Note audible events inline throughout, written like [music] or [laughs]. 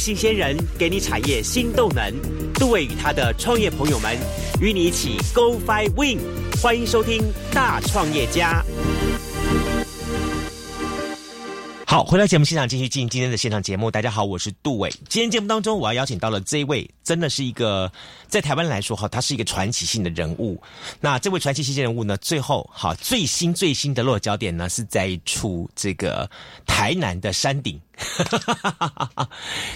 新鲜人给你产业新动能。杜伟与他的创业朋友们与你一起 Go Fly Win，欢迎收听大创业家。好，回到节目现场，继续进行今天的现场节目。大家好，我是杜伟。今天节目当中，我要邀请到了这一位，真的是一个在台湾来说哈，他是一个传奇性的人物。那这位传奇性人物呢，最后好最新最新的落脚点呢，是在一处这个台南的山顶。哈哈哈哈哈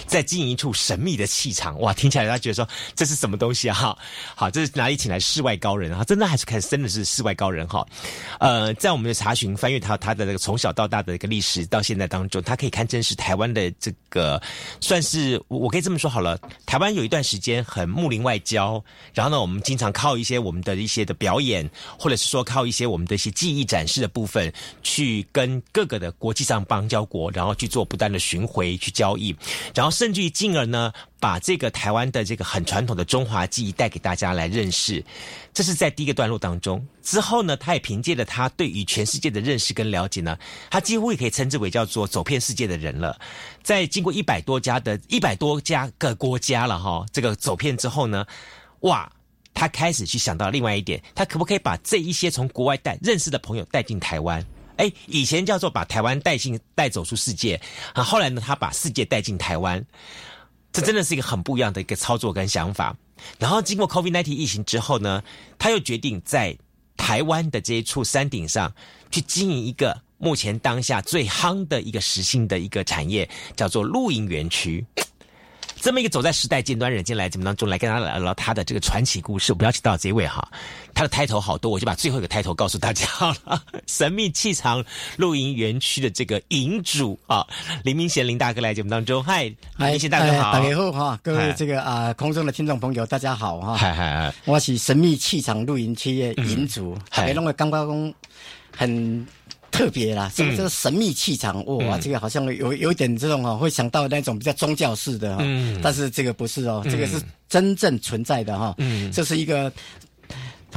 在经营一处神秘的气场，哇！听起来他觉得说这是什么东西啊？好，这是哪里请来世外高人啊？真的还是看真的是世外高人哈？呃，在我们的查询翻阅他他的这个从小到大的一个历史到现在当中，他可以看真是台湾的这个算是我可以这么说好了，台湾有一段时间很睦邻外交，然后呢，我们经常靠一些我们的一些的表演，或者是说靠一些我们的一些技艺展示的部分，去跟各个的国际上邦交国，然后去做不断。巡回去交易，然后甚至于进而呢，把这个台湾的这个很传统的中华技艺带给大家来认识。这是在第一个段落当中。之后呢，他也凭借着他对于全世界的认识跟了解呢，他几乎也可以称之为叫做走遍世界的人了。在经过一百多家的一百多家个国家了哈，这个走遍之后呢，哇，他开始去想到另外一点，他可不可以把这一些从国外带认识的朋友带进台湾？哎，以前叫做把台湾带进带走出世界啊，后来呢，他把世界带进台湾，这真的是一个很不一样的一个操作跟想法。然后经过 COVID-19 疫情之后呢，他又决定在台湾的这一处山顶上去经营一个目前当下最夯的一个实心的一个产业，叫做露营园区。这么一个走在时代尖端人进来节目当中来跟大家聊聊他的这个传奇故事，我不要提到这位哈，他的抬头好多，我就把最后一个抬头告诉大家了。[laughs] 神秘气场露营园区的这个营主啊，林明贤林大哥来节目当中，嗨，林明贤大哥好，大家好哈，各位这个啊空中的听众朋友大家好哈，嗨嗨嗨，我是神秘气场露营区的营主，别弄个刚刚很。特别啦，这个这个神秘气场，哇，这个好像有有点这种哦，会想到那种比较宗教式的哈，但是这个不是哦，这个是真正存在的哈，这是一个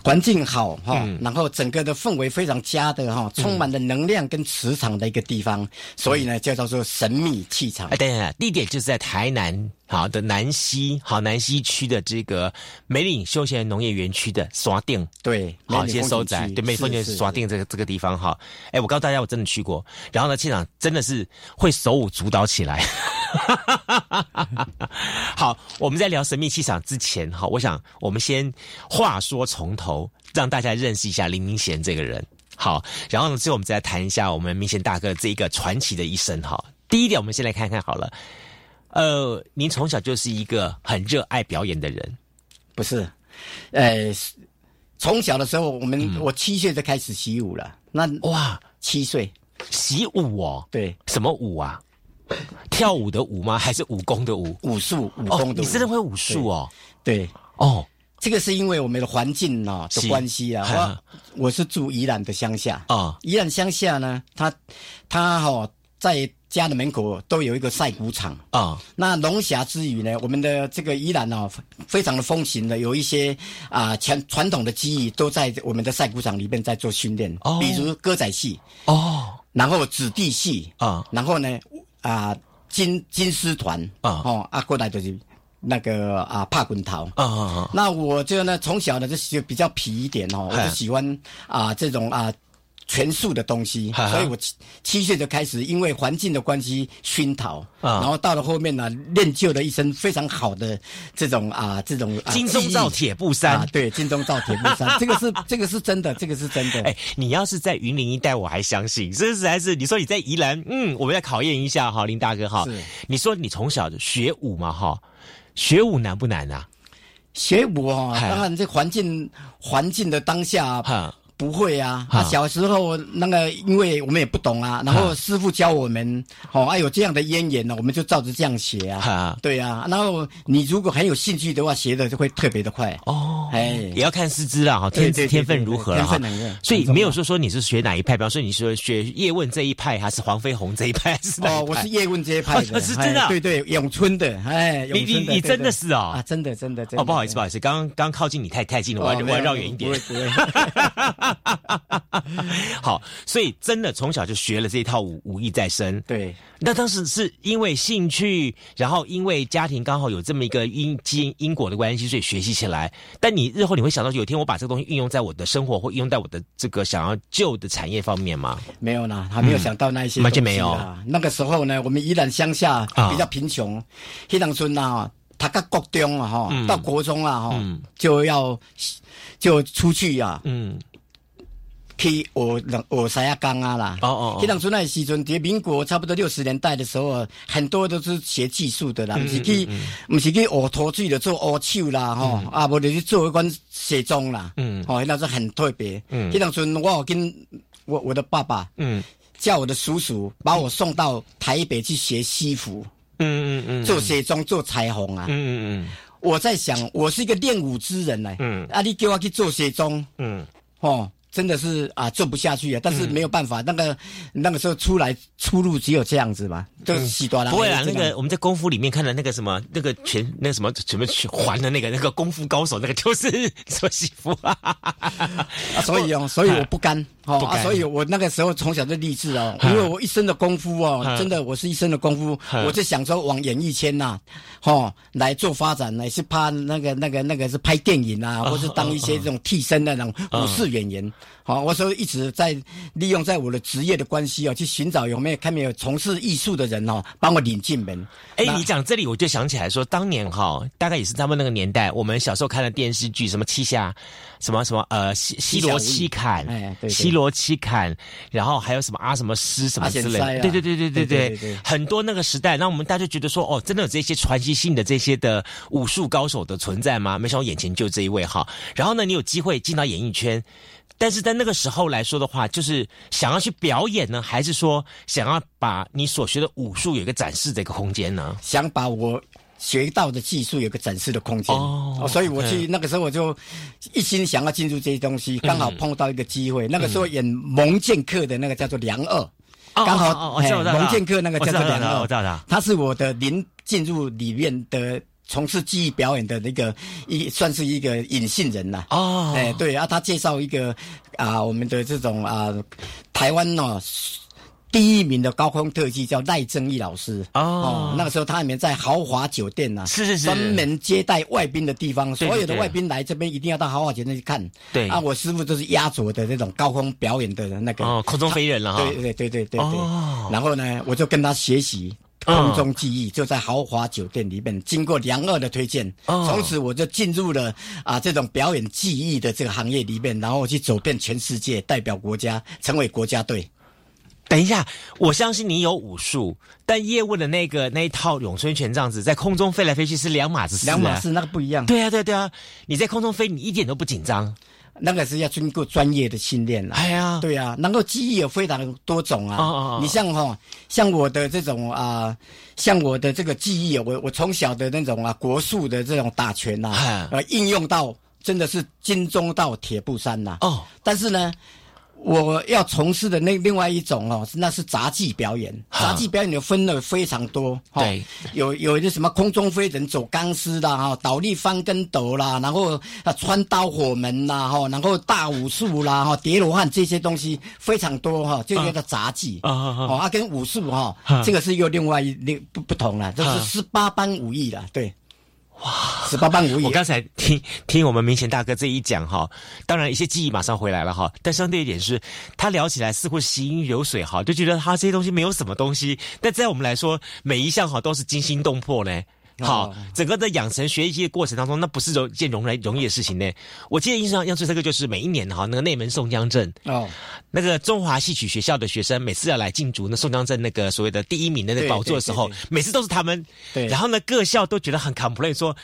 环境好哈，然后整个的氛围非常佳的哈，充满了能量跟磁场的一个地方，所以呢，就叫做神秘气场。哎，等等，地点就是在台南。好的，南西好南西区的这个梅岭休闲农业园区的刷定，对，好一些收窄，对，美丰就是刷定这个这个地方哈。哎，我告诉大家，我真的去过，然后呢，现场真的是会手舞足蹈起来。[laughs] 好，我们在聊神秘气场之前，哈，我想我们先话说从头，让大家认识一下林明贤这个人。好，然后呢，最后我们再来谈一下我们明贤大哥这一个传奇的一生。哈，第一点，我们先来看看好了。呃，您从小就是一个很热爱表演的人，不是？呃，从小的时候，我们我七岁就开始习武了。那哇，七岁习武哦？对，什么舞啊？跳舞的舞吗？还是武功的武？武术武功的？你真的会武术哦？对，哦，这个是因为我们的环境呢的关系啊。我我是住宜兰的乡下啊，宜兰乡下呢，他他哈在。家的门口都有一个晒谷场啊。那龙霞之余呢，我们的这个宜兰呢，非常的风行的，有一些啊传传统的技艺都在我们的晒谷场里面在做训练。哦。比如歌仔戏哦，然后子弟戏啊，然后呢啊金金丝团啊，哦啊过来就是那个啊帕滚桃啊啊。那我就呢从小呢就比较皮一点哦，我就喜欢啊这种啊。全素的东西，所以我七七岁就开始，因为环境的关系熏陶，然后到了后面呢，练就了一身非常好的这种啊，这种金钟罩铁布衫，对，金钟罩铁布衫，[laughs] 这个是这个是真的，这个是真的。哎，你要是在云林一带，我还相信，这实在是你说你在宜兰，嗯，我们要考验一下哈，林大哥哈，你说你从小学武嘛哈，学武难不难啊？学武啊，当然这环境环境的当下哈。不会啊，啊，小时候那个，因为我们也不懂啊，然后师傅教我们，哦，哎有这样的渊源呢，我们就照着这样写啊，对啊，然后你如果很有兴趣的话，写的就会特别的快。哦，哎，也要看师资啦，哈，天天分如何了哈，所以没有说说你是学哪一派，比方说你是学叶问这一派，还是黄飞鸿这一派，是 [laughs] 哦，我是叶问这一派的，[laughs] 是真的，对对，咏春的，哎，你你你真的是哦，啊，真的真的，哦，不好意思不好意思，刚刚刚靠近你太太近了，我要我要绕远一点。[laughs] 好，所以真的从小就学了这一套武武艺在身。对，那当时是因为兴趣，然后因为家庭刚好有这么一个因基因因果的关系，所以学习起来。但你日后你会想到有一天我把这个东西运用在我的生活或运用在我的这个想要救的产业方面吗？没有呢，还没有想到那一些。完全没有。那个时候呢，我们依然乡下比较贫穷，黑塘村呐。他到国中啊，哈，到国中啊，哈，就要就出去啊，嗯，去学学啥呀钢啊啦。哦哦。迄当初那时阵，在民国差不多六十年代的时候，很多都是学技术的啦，不是去，不是去学陶醉的，做学手啦，哈，啊，无就去做一款卸妆啦。嗯。哦，那是很特别。嗯。迄当初我跟我我的爸爸，嗯，叫我的叔叔把我送到台北去学西服。嗯嗯嗯，做卸妆做裁缝啊，嗯嗯嗯，我在想，我是一个练武之人呢，嗯，啊，你叫我去做卸妆，嗯，哦。真的是啊，做不下去啊！但是没有办法，那个那个时候出来出路只有这样子嘛，就是洗多了。不会啊，那个我们在功夫里面看的那个什么，那个全那个什么什么环的那个那个功夫高手，那个就是做媳妇 [laughs] 啊。所以哦，所以我不甘哦，所以我那个时候从小就立志哦，因为我一身的功夫哦，真的我是一身的功夫，我就想说往演艺圈呐，哦来做发展，乃是怕那个那个那个是拍电影啊，或是当一些这种替身的那种武士演员。好，我说一直在利用在我的职业的关系哦，去寻找有没有看没有从事艺术的人哦，帮我领进门。哎，你讲这里我就想起来说，当年哈，大概也是他们那个年代，我们小时候看的电视剧，什么七侠，什么什么呃西西罗七砍，哎，对，西罗七砍，然后还有什么啊什么师什么之类，对对对对对对，很多那个时代，那我们大家觉得说，哦，真的有这些传奇性的这些的武术高手的存在吗？没想到眼前就这一位哈。然后呢，你有机会进到演艺圈。但是在那个时候来说的话，就是想要去表演呢，还是说想要把你所学的武术有一个展示的一个空间呢？想把我学到的技术有个展示的空间，哦，所以我去那个时候我就一心想要进入这些东西，刚好碰到一个机会。那个时候演蒙剑客的那个叫做梁二，刚好蒙剑客那个叫做梁二，我知道他，他是我的临进入里面的。从事记忆表演的那个一算是一个隐性人呐。哦，哎，对啊，他介绍一个啊，我们的这种啊，台湾呢第一名的高空特技叫赖正义老师。哦，那个时候他里面在豪华酒店呐，是是是，专门接待外宾的地方，所有的外宾来这边一定要到豪华酒店去看。对啊，我师傅就是压轴的那种高空表演的那个哦，空中飞人了哈。对对对对对对。然后呢，我就跟他学习。空中记忆就在豪华酒店里面，经过梁二的推荐，从此我就进入了啊这种表演技艺的这个行业里面，然后去走遍全世界，代表国家成为国家队。等一下，我相信你有武术，但叶问的那个那一套咏春拳这样子在空中飞来飞去是两码子事，两码事那个不一样。对啊，对啊对啊，你在空中飞，你一点都不紧张。那个是要经过专业的训练了。哎呀，对呀，能够记忆有非常多种啊。你像哈，像我的这种啊，像我的这个记忆，我我从小的那种啊国术的这种打拳呐，呃，应用到真的是金钟到铁布衫呐。哦，但是呢。我要从事的那另外一种哦，那是杂技表演。杂技表演有分的非常多，对，有有一些什么空中飞人、走钢丝啦哈，倒立翻跟斗啦，然后啊穿刀火门啦哈，然后大武术啦哈，叠罗汉这些东西非常多哈，就叫做杂技。啊啊啊，啊。跟武术哈，这个是又另外一另不不同了，这是十八般武艺了，对。哇，十八般武艺！我刚才听听我们明贤大哥这一讲哈，当然一些记忆马上回来了哈，但相对一点是，他聊起来似乎行云流水哈，就觉得他这些东西没有什么东西，但在我们来说，每一项哈都是惊心动魄嘞。好，整个的养成学习的过程当中，那不是一件容易容易的事情呢。我记得印象要最深刻就是每一年哈，那个内门宋江镇哦，那个中华戏曲学校的学生每次要来竞逐那宋江镇那个所谓的第一名的那宝座的时候，每次都是他们。对，然后呢，各校都觉得很 complain 说。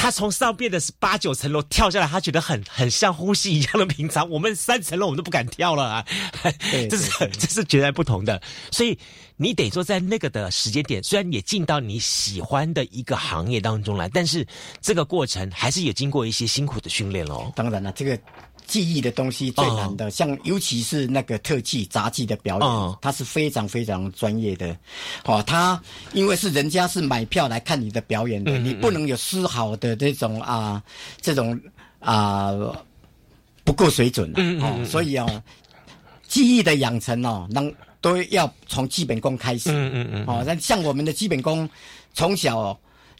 他从上边的是八九层楼跳下来，他觉得很很像呼吸一样的平常。我们三层楼我们都不敢跳了啊！这是这是截然不同的。所以你得说，在那个的时间点，虽然也进到你喜欢的一个行业当中来，但是这个过程还是有经过一些辛苦的训练喽。当然了，这个。记忆的东西最难的，像尤其是那个特技杂技的表演，它是非常非常专业的。哦，他因为是人家是买票来看你的表演的，你不能有丝毫的这种啊，这种啊不够水准。嗯嗯。所以啊，记忆的养成哦，能都要从基本功开始。嗯嗯嗯。哦，那像我们的基本功，从小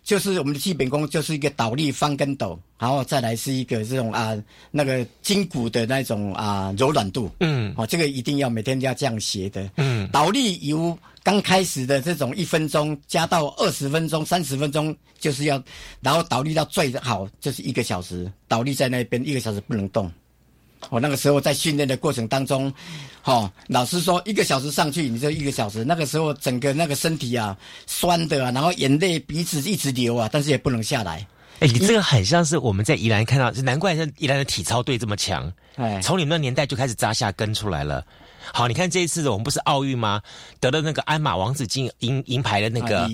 就是我们的基本功就是一个倒立翻跟斗，然后再来是一个这种啊那个筋骨的那种啊柔软度。嗯。哦，这个一定要每天都要这样学的。嗯。倒立由刚开始的这种一分钟加到二十分钟、三十分钟，就是要，然后倒立到最好就是一个小时，倒立在那边一个小时不能动。我那个时候在训练的过程当中，哦，老师说一个小时上去，你就一个小时。那个时候整个那个身体啊，酸的啊，然后眼泪鼻子一直流啊，但是也不能下来。哎，你这个很像是我们在宜兰看到，难怪像宜兰的体操队这么强。哎，从你们那年代就开始扎下根出来了。好，你看这一次我们不是奥运吗？得了那个鞍马王子金银银牌的那个，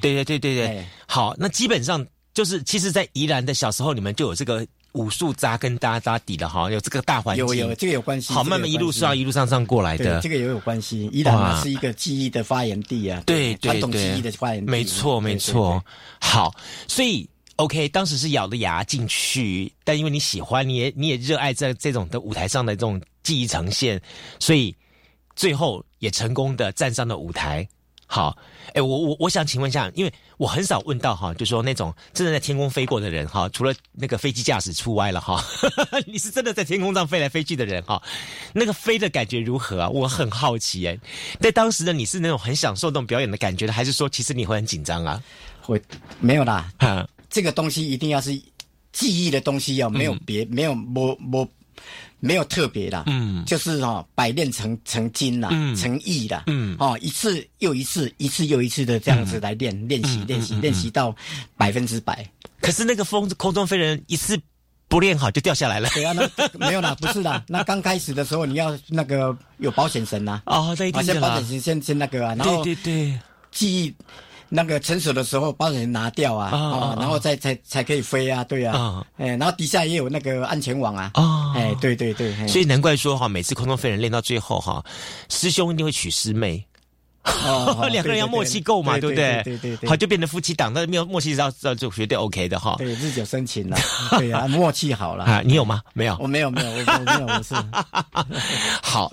对对对对对。好，那基本上就是，其实，在宜兰的小时候，你们就有这个。武术扎根扎扎底的哈，有这个大环境，有有这个有关系。好，慢慢一路上一路上上过来的，这个也有关系。伊朗是一个记忆的发源地啊，对传统记忆的发源地，没错没错。好，所以 OK，当时是咬着牙进去，但因为你喜欢，你也你也热爱这这种的舞台上的这种记忆呈现，所以最后也成功的站上了舞台。好，哎，我我我想请问一下，因为我很少问到哈，就说那种真的在天空飞过的人哈，除了那个飞机驾驶出歪了哈，[laughs] 你是真的在天空上飞来飞去的人哈，那个飞的感觉如何啊？我很好奇哎，在当时的你是那种很享受那种表演的感觉的，还是说其实你会很紧张啊？会没有啦，这个东西一定要是记忆的东西，要没有别没有摸摸。没有特别的，嗯，就是哈，百炼成成金了，嗯，成艺了，嗯，哦，一次又一次，一次又一次的这样子来练练习练习练习到百分之百。可是那个风空中飞人一次不练好就掉下来了。对啊，那没有啦，不是的，[laughs] 那刚开始的时候你要那个有保险绳呐，哦，对对对，先保险绳先先那个啊，然后对对对，记忆。那个成熟的时候，把人拿掉啊，啊，然后再才才可以飞啊，对啊，哎，然后底下也有那个安全网啊，啊，哎，对对对，所以难怪说哈，每次空中飞人练到最后哈，师兄一定会娶师妹，[laughs] 两个人要默契够嘛，对不对？对对对，好就变成夫妻档，但没有默契，要要就绝对 OK 的哈。对，日久生情了，对啊，默契好了。[laughs] 啊，你有吗？没有，我没有没有，我没有，我是。[laughs] 好。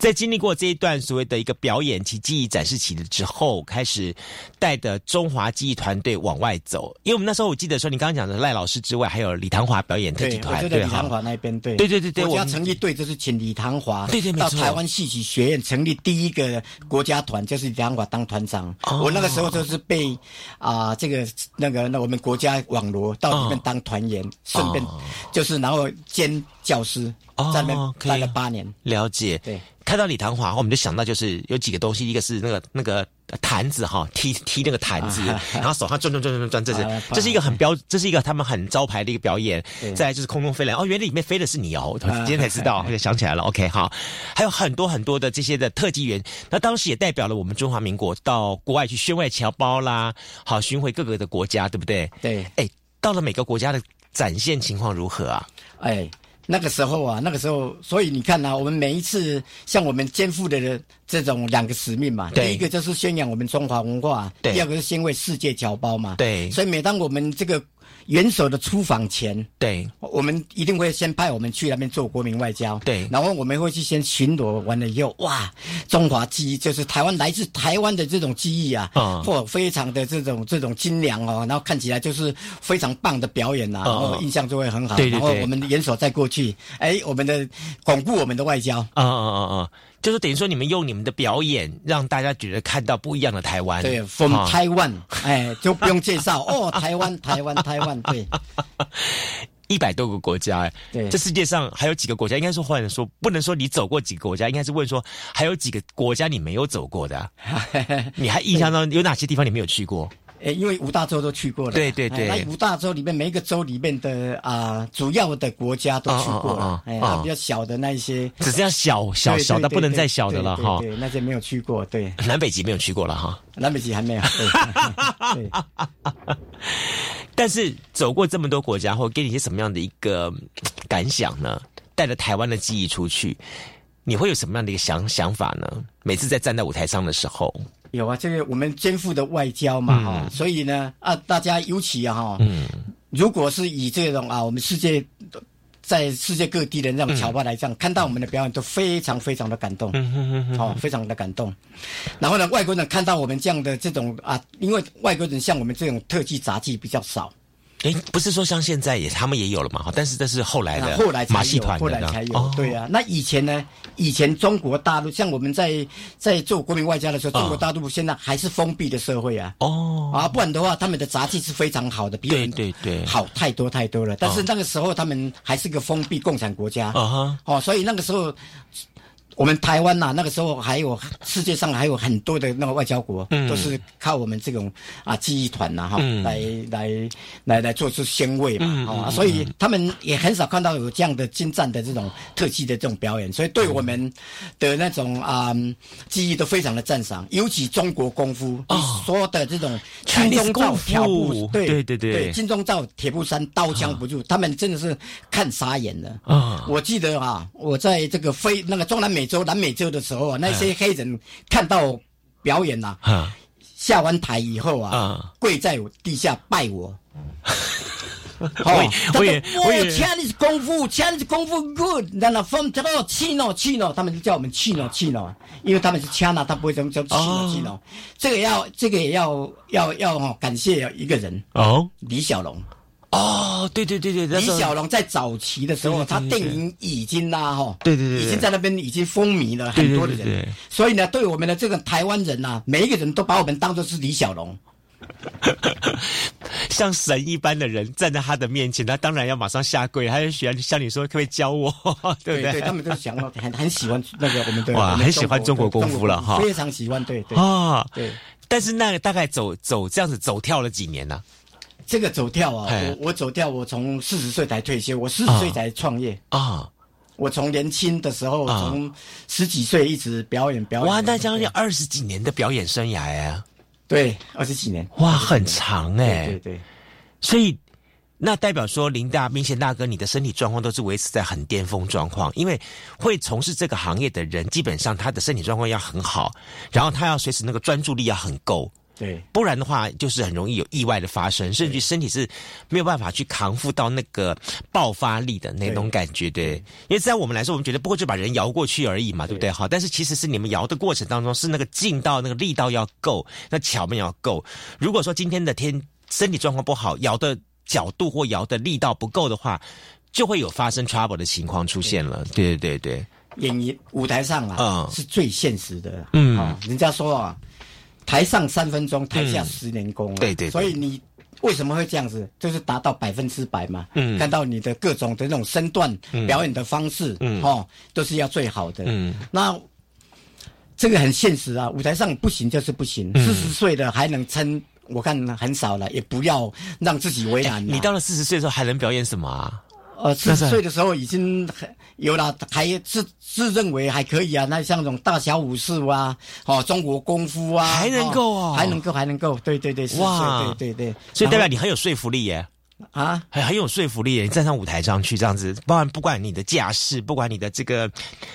在经历过这一段所谓的一个表演及记忆展示期的之后，开始带着中华记忆团队往外走。因为我们那时候我记得说，你刚刚讲的赖老师之外，还有李唐华表演特技团，对李唐华那边对，对对对对，国家成立队就是请李唐华，对对，到台湾戏曲学院成立第一个国家团，就是李唐华当团长。我那个时候就是被啊这个那个那我们国家网罗到里面当团员，顺便就是然后兼教师，在那边待了八年，了解对。看到李唐华，我们就想到就是有几个东西，一个是那个那个坛子哈，踢踢那个坛子，[laughs] 然后手上转转转转转，这是这是一个很标，这是一个他们很招牌的一个表演。再来就是空中飞人，哦，原来里面飞的是你哦，今天才知道，[laughs] 想起来了。OK，好，还有很多很多的这些的特技员，那当时也代表了我们中华民国到国外去宣外侨胞啦，好巡回各个的国家，对不对？对，哎，到了每个国家的展现情况如何啊？哎。那个时候啊，那个时候，所以你看啊，我们每一次像我们肩负的这种两个使命嘛，第一个就是宣扬我们中华文化，第二个是先为世界侨胞嘛。对，所以每当我们这个。元首的出访前，对，我们一定会先派我们去那边做国民外交，对，然后我们会去先巡逻完了以后，哇，中华记忆就是台湾来自台湾的这种记忆啊，或非常的这种这种精良哦，然后看起来就是非常棒的表演呐，然后印象就会很好。对，然后我们元首再过去，哎，我们的巩固我们的外交，啊啊啊啊。就是等于说，你们用你们的表演让大家觉得看到不一样的台湾。对，from Taiwan，[laughs] 哎，就不用介绍哦，台湾，台湾，台湾，对，[laughs] 一百多个国家，哎，对，这世界上还有几个国家？应该说，或者说，不能说你走过几个国家，应该是问说，还有几个国家你没有走过的？[laughs] 你还印象中有哪些地方你没有去过？诶，因为五大洲都去过了，对对对，那五大洲里面每一个州里面的啊，主要的国家都去过了，哎，比较小的那一些，只剩下小小小的不能再小的了哈，对，那些没有去过，对，南北极没有去过了哈，南北极还没有，[laughs] 对，但是走过这么多国家后，给你一些什么样的一个感想呢？带着台湾的记忆出去，你会有什么样的一个想想法呢？每次在站在舞台上的时候。有啊，这个我们肩负的外交嘛，哈，所以呢，啊，大家尤其啊，哈，如果是以这种啊，我们世界在世界各地的那种侨胞来讲，看到我们的表演都非常非常的感动，嗯哦，非常的感动。然后呢，外国人看到我们这样的这种啊，因为外国人像我们这种特技杂技比较少。哎，不是说像现在也他们也有了嘛？哈，但是这是后来的，后来马戏团后来才有。对啊，那以前呢？以前中国大陆像我们在在做国民外交的时候，中国大陆现在还是封闭的社会啊。哦，啊，不然的话，他们的杂技是非常好的，比我们好太多太多了。但是那个时候他们还是个封闭共产国家。啊哈，哦，所以那个时候。我们台湾呐，那个时候还有世界上还有很多的那个外交国，都是靠我们这种啊记忆团呐哈，来来来来做出鲜味嘛，啊，所以他们也很少看到有这样的精湛的这种特技的这种表演，所以对我们的那种啊记忆都非常的赞赏，尤其中国功夫说的这种金钟罩挑布，对对对对，金钟罩铁布衫刀枪不入，他们真的是看傻眼了啊！我记得啊，我在这个非那个中南美。洲南美洲的时候啊，那些黑人看到表演呐，下完台以后啊，跪在地下拜我。好 [laughs] 我也我也，Chinese 功夫，Chinese 功夫 good，然后 from 这个 Chino Chino，他们就叫我们 Chino Chino，因为他们是 China，他不会这么叫 Chino Chino。这个要这个也要要要感谢一个人哦，李小龙。哦，对对对对，李小龙在早期的时候，他电影已经啦哈，对对对，已经在那边已经风靡了很多的人，所以呢，对我们的这个台湾人呐，每一个人都把我们当做是李小龙，[laughs] 像神一般的人站在他的面前，他当然要马上下跪，他就喜欢像你说，可不可以教我？[laughs] 对不对？他们都想很很喜欢那个我们的哇，很喜欢中国功夫了哈，非常喜欢，对对啊，对。但是那个大概走走这样子走跳了几年呢？这个走跳啊，我我走跳，我从四十岁才退休，我四十岁才创业啊。我从年轻的时候，从十几岁一直表演表演。哇，那将近二十几年的表演生涯呀！对，二十几年。哇，很长哎。对对。所以，那代表说林大明显大哥，你的身体状况都是维持在很巅峰状况，因为会从事这个行业的人，基本上他的身体状况要很好，然后他要随时那个专注力要很够。对，不然的话，就是很容易有意外的发生，甚至身体是没有办法去扛负到那个爆发力的那种感觉。对，因为在我们来说，我们觉得不过就把人摇过去而已嘛，对不对？好，但是其实是你们摇的过程当中，是那个劲道、那个力道要够，那巧面要够。如果说今天的天身体状况不好，摇的角度或摇的力道不够的话，就会有发生 trouble 的情况出现了。对对对对，演艺舞台上啊，嗯是最现实的。嗯，人家说啊。台上三分钟，台下十年功。对对，所以你为什么会这样子？就是达到百分之百嘛。嗯，看到你的各种的那种身段、表演的方式，嗯，哦，都是要最好的。嗯，那这个很现实啊，舞台上不行就是不行。四十岁的还能撑，我看很少了，也不要让自己为难。你到了四十岁的时候还能表演什么啊？呃，四十岁的时候已经很有了，还自自认为还可以啊。那像那种大小武士啊，哦，中国功夫啊，还能够啊，还能够，还能够，对对对，哇，对对对，所以代表你很有说服力耶，啊，很很有说服力耶。你站上舞台上去这样子，不管不管你的架势，不管你的这个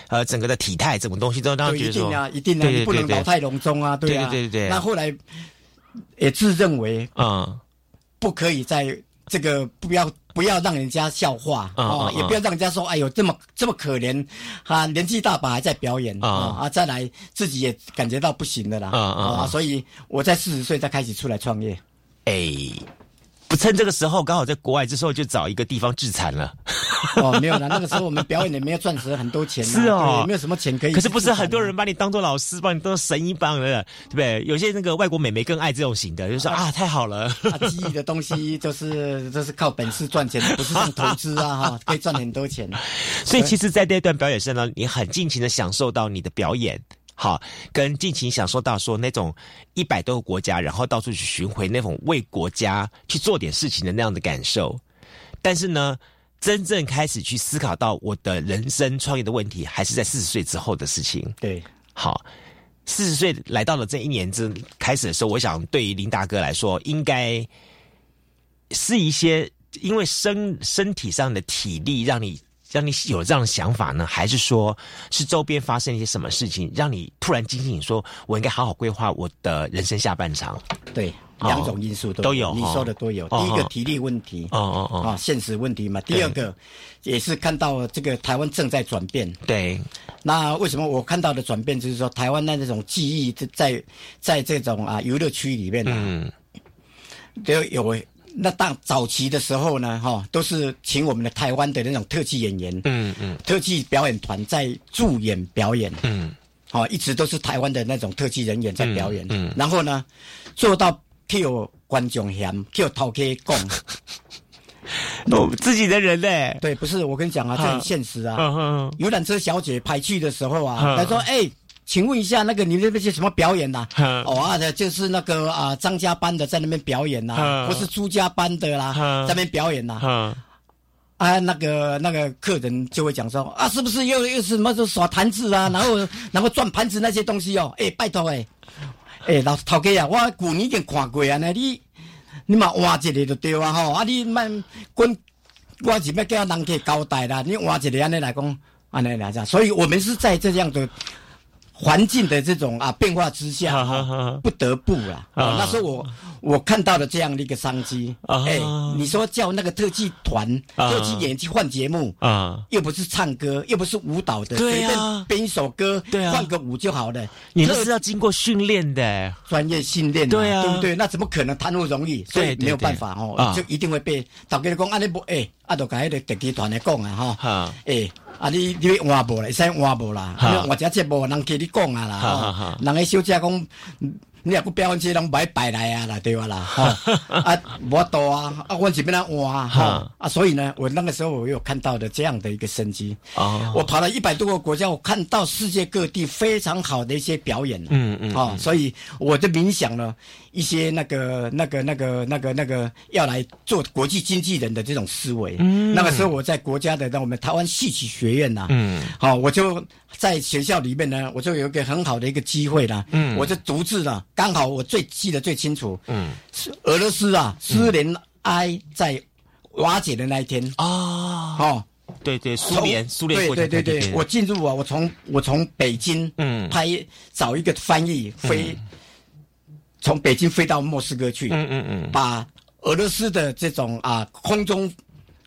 呃整个的体态，什么东西都让觉得说，一定啊，一定啊，你不能老态龙钟啊，对啊，对对对。那后来也自认为，嗯，不可以在。这个不要不要让人家笑话啊，也不要让人家说哎呦这么这么可怜啊，年纪大把还在表演啊啊，再来自己也感觉到不行的啦啊啊，所以我在四十岁才开始出来创业，哎。不趁这个时候，刚好在国外，这时候就找一个地方自残了。[laughs] 哦，没有啦，那个时候我们表演也没有赚值很多钱，是哦，没有什么钱可以。可是不是很多人把你当做老师，把你当神一般的，对不对？有些那个外国美眉更爱这种型的，就说啊，太好了。记忆的东西就是 [laughs] 就是靠本事赚钱，不是像投资啊，哈，可以赚很多钱。[laughs] 所以其实，在这段表演上呢，你很尽情的享受到你的表演。好，跟尽情享受到说那种一百多个国家，然后到处去巡回那种为国家去做点事情的那样的感受。但是呢，真正开始去思考到我的人生创业的问题，还是在四十岁之后的事情。对，好，四十岁来到了这一年之开始的时候，我想对于林大哥来说，应该是一些因为身身体上的体力让你。让你有这样的想法呢，还是说是周边发生一些什么事情，让你突然惊醒，说我应该好好规划我的人生下半场？对，两种因素都都有，你说的都有。第一个体力问题，哦哦哦，啊，现实问题嘛。第二个也是看到这个台湾正在转变。对，那为什么我看到的转变就是说，台湾那那种记忆在在这种啊游乐区里面嗯，都有。那当早期的时候呢，哈，都是请我们的台湾的那种特技演员，嗯嗯，特技表演团在助演表演，嗯，好，一直都是台湾的那种特技人员在表演，嗯，然后呢，做到 Q 观众嫌叫头可以讲，我 [laughs] 自己的人呢，对，不是我跟你讲啊，这很现实啊，游览车小姐排去的时候啊，她说，哎。请问一下，那个你那边是什么表演呐？哦啊，就是那个啊张家班的在那边表演呐，不是朱家班的啦，在那边表演呐。啊，那个那个客人就会讲说啊，是不是又又是什么耍坛子啊，然后 [laughs] 然后转盘子那些东西哦？哎，拜托哎，哎老头家啊，我旧年已经看过啊，那你你嘛换一个就对啊吼，啊你慢滚，我是要叫人家交代啦，你换一个安尼来讲，安尼来讲，所以我们是在这样的。环境的这种啊变化之下，不得不啦。那时候我我看到了这样的一个商机。哎，你说叫那个特技团、特技演去换节目啊，又不是唱歌，又不是舞蹈的，随便编一首歌，换个舞就好了。你这是要经过训练的，专业训练，对啊，对不对？那怎么可能谈那么容易？所以没有办法哦，就一定会被导给你讲，啊你不哎，啊都跟那个特技团来讲啊哈，哎。啊，你你换无啦，使换无啦，换只节目人给你讲啊啦，人个小姐讲。你也不表演这拢摆摆来啊啦，对吧啦？哈。[laughs] 啊，无多啊，啊，我这边来换哈。啊，所以呢，我那个时候我有看到的这样的一个生机啊。我跑了一百多个国家，我看到世界各地非常好的一些表演，嗯嗯啊，所以我就冥想了一些那个那个那个那个那个要来做国际经纪人的这种思维。嗯，那个时候我在国家的那我们台湾戏曲学院呐，嗯，好，我就在学校里面呢，我就有一个很好的一个机会啦，嗯，我就独自啦。刚好我最记得最清楚，嗯，是俄罗斯啊，苏联埃在瓦解的那一天。啊，哦，对对，苏联苏联对对对对，我进入啊，我从我从北京嗯。拍找一个翻译飞，从北京飞到莫斯科去，嗯嗯嗯，把俄罗斯的这种啊空中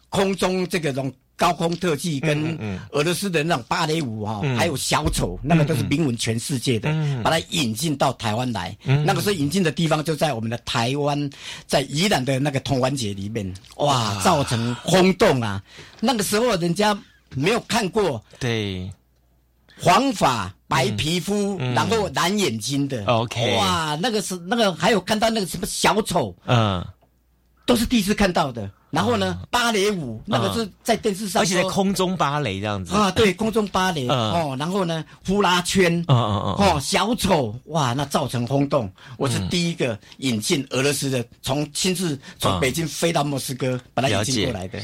空中这个种。高空特技跟俄罗斯的那种芭蕾舞哈，还有小丑，那个都是名闻全世界的，把它引进到台湾来。那个时候引进的地方就在我们的台湾，在宜兰的那个通玩节里面，哇，造成轰动啊！那个时候人家没有看过，对，黄发白皮肤，然后蓝眼睛的，OK，哇，那个是那个还有看到那个什么小丑，嗯，都是第一次看到的。然后呢，芭蕾舞那个是在电视上，而且在空中芭蕾这样子啊，对，空中芭蕾哦。然后呢，呼啦圈，嗯嗯嗯，哦，小丑，哇，那造成轰动。我是第一个引进俄罗斯的，从亲自从北京飞到莫斯科把它引进过来的。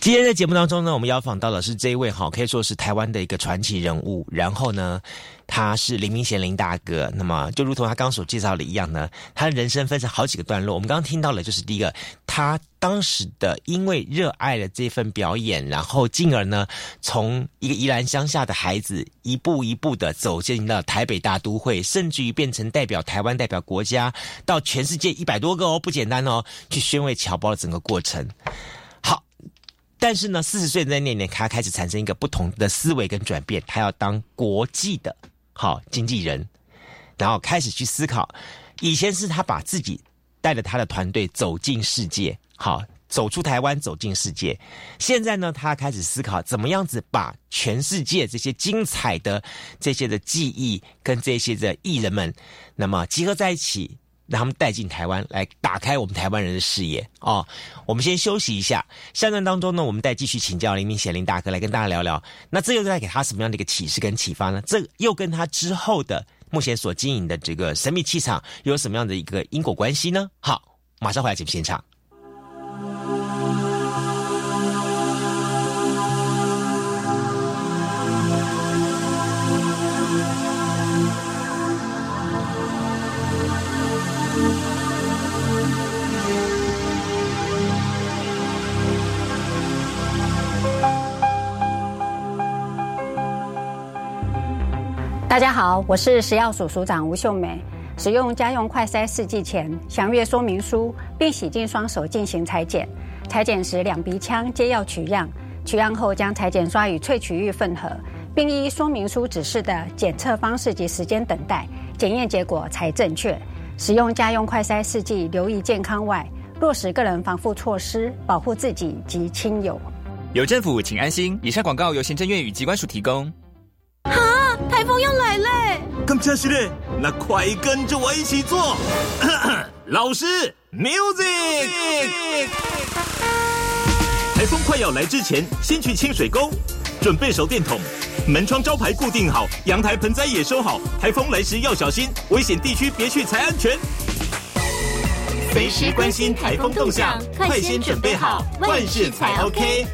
今天在节目当中呢，我们邀访到的是这一位哈，可以说是台湾的一个传奇人物。然后呢，他是林明贤林大哥。那么就如同他刚所介绍的一样呢，他的人生分成好几个段落。我们刚刚听到了，就是第一个，他当时的因为热爱了这份表演，然后进而呢，从一个宜兰乡下的孩子，一步一步的走进了台北大都会，甚至于变成代表台湾、代表国家，到全世界一百多个哦，不简单哦，去宣慰侨胞的整个过程。好但是呢，四十岁的那年，他开始产生一个不同的思维跟转变，他要当国际的好经纪人，然后开始去思考。以前是他把自己带着他的团队走进世界，好走出台湾，走进世界。现在呢，他开始思考怎么样子把全世界这些精彩的这些的记忆跟这些的艺人们，那么集合在一起。让他们带进台湾来打开我们台湾人的视野哦。我们先休息一下，下段当中呢，我们再继续请教林明贤林大哥来跟大家聊聊。那这又在给他什么样的一个启示跟启发呢？这又跟他之后的目前所经营的这个神秘气场有什么样的一个因果关系呢？好，马上回来节目现场。大家好，我是食药署署长吴秀美。使用家用快筛试剂前，详阅说明书，并洗净双手进行裁剪。裁剪时，两鼻腔皆要取样。取样后，将裁剪刷与萃取液混合，并依说明书指示的检测方式及时间等待，检验结果才正确。使用家用快筛试剂，留意健康外，落实个人防护措施，保护自己及亲友。有政府，请安心。以上广告由行政院与机关署提供。啊，台风要来嘞！咁真是嘞，那快跟着我一起做。[coughs] 老师，music。台风快要来之前，先去清水沟，准备手电筒，门窗招牌固定好，阳台盆栽也收好。台风来时要小心，危险地区别去才安全。随时关心台风动向，快先准备好，万事才 OK。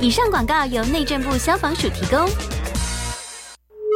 以上广告由内政部消防署提供。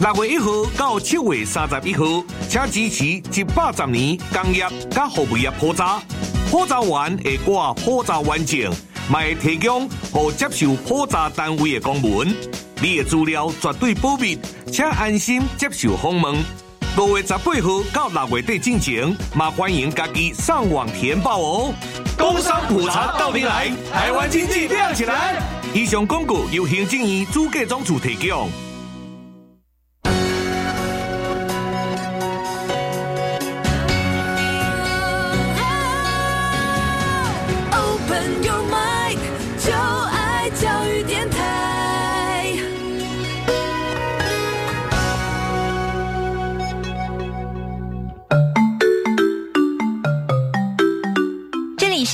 六月一号到七月三十一号，请支持一百十年工业加服务业普查。普查完会挂普查完证，卖提供和接受普查单位的公文，你的资料绝对保密，请安心接受访问。五月十八号到六月底进行，嘛欢迎家己上网填报哦。工商普查到底来，台湾经济亮起来。以上广告由行政院主计总处提供。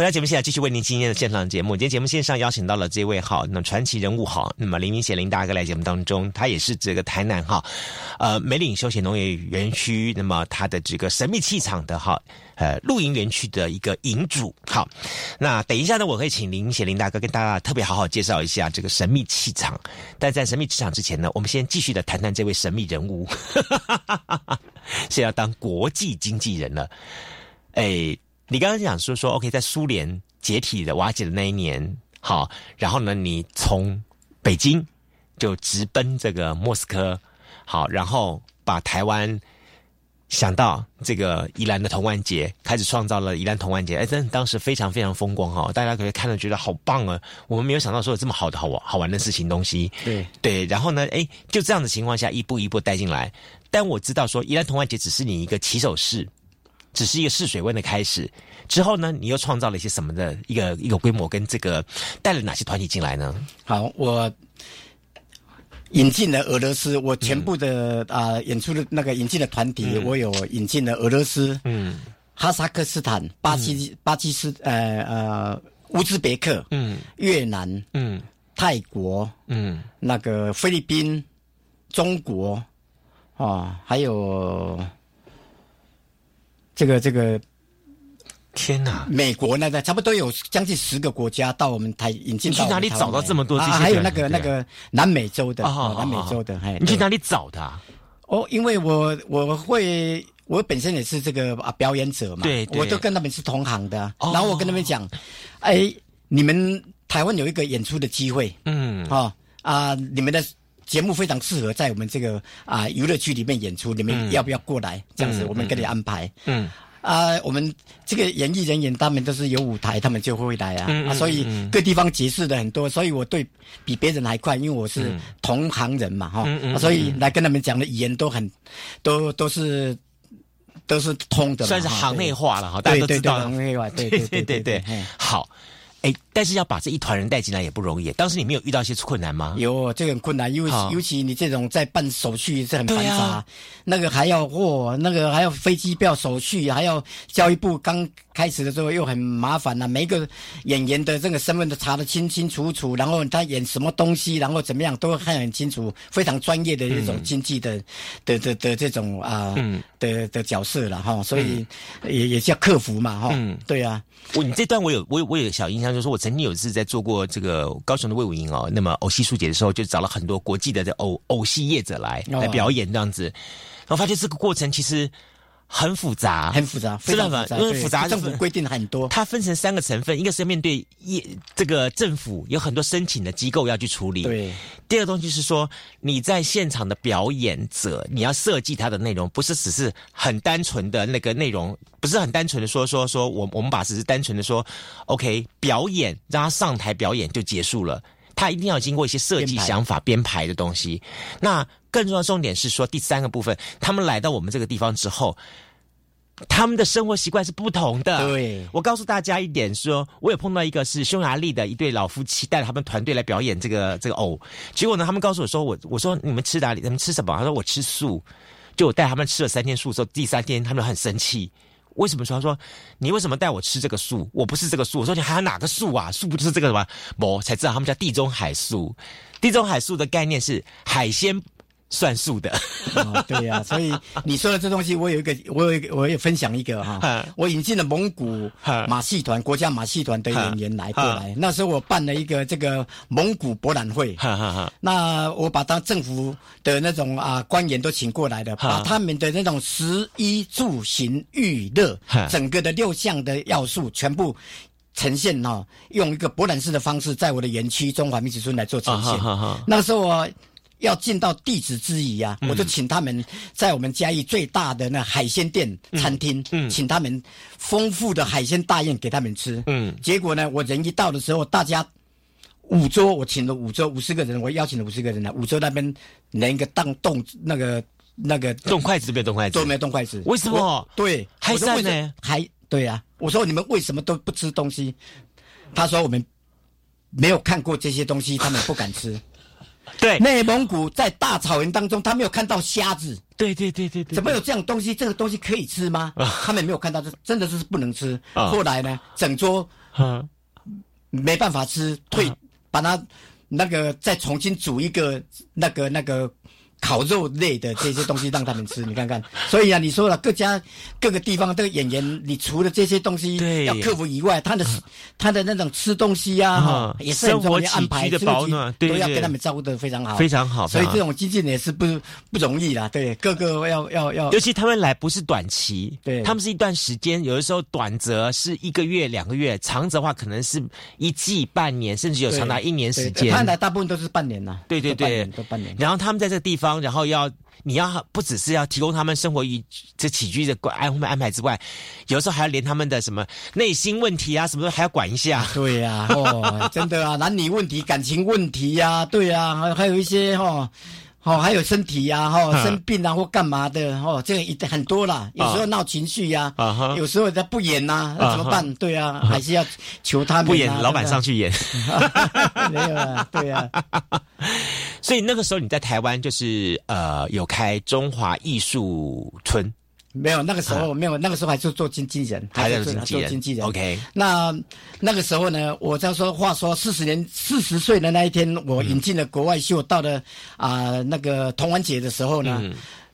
回到节目现在，继续为您今天的现场节目。今天节目线上邀请到了这位哈，那传奇人物哈，那么林明贤林大哥来节目当中，他也是这个台南哈，呃梅岭休闲农业园区，那么他的这个神秘气场的哈，呃露营园区的一个营主。好，那等一下呢，我会请林明贤林大哥跟大家特别好好介绍一下这个神秘气场。但在神秘气场之前呢，我们先继续的谈谈这位神秘人物，[laughs] 是要当国际经纪人了，哎。你刚刚讲说说，OK，在苏联解体的瓦解的那一年，好，然后呢，你从北京就直奔这个莫斯科，好，然后把台湾想到这个宜兰的童玩节，开始创造了宜兰童玩节，哎，真的当时非常非常风光哈，大家可以看了觉得好棒啊！我们没有想到说有这么好的好玩好玩的事情东西，对对，然后呢，哎，就这样的情况下一步一步带进来，但我知道说宜兰童玩节只是你一个起手式。只是一个试水温的开始，之后呢，你又创造了一些什么的一个一个规模，跟这个带了哪些团体进来呢？好，我引进了俄罗斯，我全部的啊演出的那个引进的团体，我有引进了俄罗斯，嗯，哈萨克斯坦、巴基巴基斯呃呃乌兹别克，嗯，越南，嗯，泰国，嗯，那个菲律宾、中国，啊，还有。这个这个，天哪！美国那个差不多有将近十个国家到我们台引进。你去哪里找到这么多？啊，还有那个那个南美洲的，哦南美洲的，你去哪里找的？哦，因为我我会，我本身也是这个啊表演者嘛，对，我都跟他们是同行的。然后我跟他们讲，哎，你们台湾有一个演出的机会，嗯，啊啊，你们的。节目非常适合在我们这个啊娱乐区里面演出，你们要不要过来？这样子，我们给你安排。嗯啊，我们这个演艺人员他们都是有舞台，他们就会来啊。啊，所以各地方结识的很多，所以我对比别人还快，因为我是同行人嘛，哈。所以来跟他们讲的语言都很都都是都是通的，算是行内话了哈。大家都知道行内话，对对对 [laughs] 对对，好。哎，但是要把这一团人带进来也不容易。当时你没有遇到一些困难吗？有，这个很困难，因为尤其你这种在办手续是很繁杂，那个还要哦，那个还要飞机票手续，还要教育部刚开始的时候又很麻烦呐。每一个演员的这个身份都查得清清楚楚，然后他演什么东西，然后怎么样都看很清楚，非常专业的这种经济的的的的这种啊的的角色了哈。所以也也叫克服嘛哈。对啊，我你这段我有我有我有小印象。就是我曾经有一次在做过这个高雄的魏武营哦，那么偶戏书节的时候，就找了很多国际的这偶偶戏业者来来表演这样子，然后发现这个过程其实。很复杂，很复杂，非常复杂？因为复杂，政府规定很多。它分成三个成分，一个是面对业这个政府有很多申请的机构要去处理。对。第二个东西是说，你在现场的表演者，你要设计它的内容，不是只是很单纯的那个内容，不是很单纯的说说说，我我们把只是单纯的说，OK，表演让他上台表演就结束了，他一定要经过一些设计想法编排的东西。那更重要的重点是说，第三个部分，他们来到我们这个地方之后，他们的生活习惯是不同的。对，我告诉大家一点，说我有碰到一个是匈牙利的一对老夫妻，带着他们团队来表演这个这个偶。结果呢，他们告诉我说，我我说你们吃哪里？他们吃什么？他说我吃素。就我带他们吃了三天素之后，第三天他们很生气。为什么说？他说你为什么带我吃这个素？我不是这个素。我说你还有哪个素啊？素不就是这个什么？我才知道他们叫地中海素。地中海素的概念是海鲜。算数的，对呀，[laughs] 所以你说的这东西，我有一个，我有一个，我也分享一个哈。我引进了蒙古马戏团，国家马戏团的演员来过来。那时候我办了一个这个蒙古博览会，那我把他政府的那种啊官员都请过来的，把他们的那种食衣住行娱乐整个的六项的要素全部呈现哈，用一个博览式的方式，在我的园区中华民族村来做呈现。那时候我。要尽到弟子之谊啊！我就请他们在我们嘉义最大的那海鲜店餐厅，请他们丰富的海鲜大宴给他们吃。嗯，结果呢，我人一到的时候，大家五桌，我请了五桌五十个人，我邀请了五十个人来五桌那边连一个当动那个那个动筷子都没有动筷子，都没有动筷子。为什么？对，还在呢？还对啊！我说你们为什么都不吃东西？他说我们没有看过这些东西，他们不敢吃。对，内蒙古在大草原当中，他没有看到虾子。对对对对对，怎么有这样东西？这个东西可以吃吗？他们没有看到，这真的是不能吃。后来呢，整桌没办法吃，退把它那个再重新煮一个那个那个。烤肉类的这些东西让他们吃，你看看。[laughs] 所以啊，你说了各家各个地方的演员，你除了这些东西要克服以外，他的他的那种吃东西呀，哈，也是生活安排的保暖，都要跟他们照顾的非常好，非常好。所以这种经纪人也是不不容易啦，对，各个要要要。尤其他们来不是短期，对他们是一段时间，有的时候短则是一个月、两个月，长则话可能是一季、半年，甚至有长达一年时间。他来大部分都是半年呐，对对对，都半年。然后他们在这个地方。然后要你要不只是要提供他们生活与这起居的安安排之外，有时候还要连他们的什么内心问题啊，什么还要管一下。对呀，哦，真的啊，男女问题、感情问题呀，对呀，还还有一些哈。还有身体呀，哈，生病啊或干嘛的，哦，这个一很多啦。有时候闹情绪呀，有时候他不演呐，那怎么办？对啊，还是要求他们不演，老板上去演。[laughs] 没有啊，对啊。[laughs] 所以那个时候你在台湾就是呃，有开中华艺术村。没有，那个时候没有，那个时候还是做经纪人，还在做经纪人。OK，那那个时候呢，我在说话说四十年四十岁的那一天，我引进了国外秀，到了啊那个童玩节的时候呢。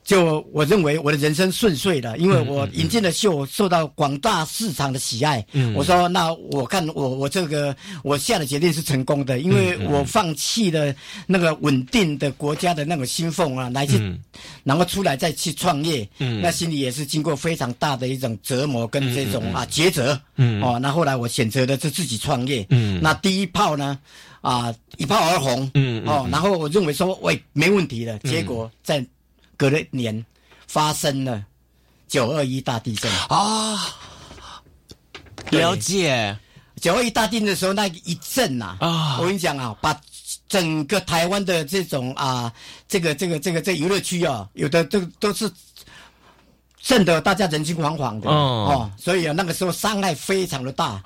就我认为我的人生顺遂了，因为我引进的秀受到广大市场的喜爱。我说那我看我我这个我下的决定是成功的，因为我放弃了那个稳定的国家的那种薪俸啊，来去然后出来再去创业，那心里也是经过非常大的一种折磨跟这种啊抉择。哦，那后来我选择的是自己创业。那第一炮呢啊一炮而红。哦，然后我认为说喂没问题的，结果在。隔了年，发生了九二一大地震啊！了解九二一大地震的时候那一震呐啊！我跟你讲啊，把整个台湾的这种啊，这个这个这个这娱乐区啊，有的都都是。震得大家人心惶惶的哦，所以啊，那个时候伤害非常的大。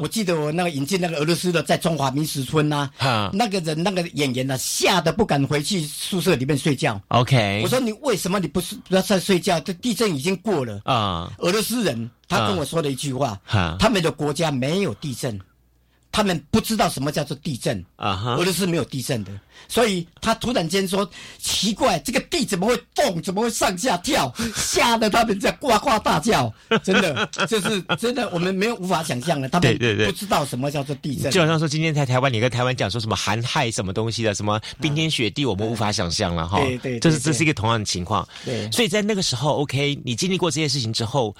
我记得我那个引进那个俄罗斯的，在中华民俗村呐，那个人那个演员呢，吓得不敢回去宿舍里面睡觉。OK，我说你为什么你不是不要再睡觉？这地震已经过了啊。俄罗斯人他跟我说了一句话，他们的国家没有地震。他们不知道什么叫做地震啊，哈俄罗斯没有地震的，所以他突然间说奇怪，这个地怎么会动，怎么会上下跳，[laughs] 吓得他们在呱呱大叫，真的就是真的，我们没有无法想象的，他们不知道什么叫做地震。就好像说今天在台湾，你跟台湾讲说什么寒害什么东西的，什么冰天雪地，我们无法想象了哈。对对，这是这是一个同样的情况。对，所以在那个时候，OK，你经历过这些事情之后，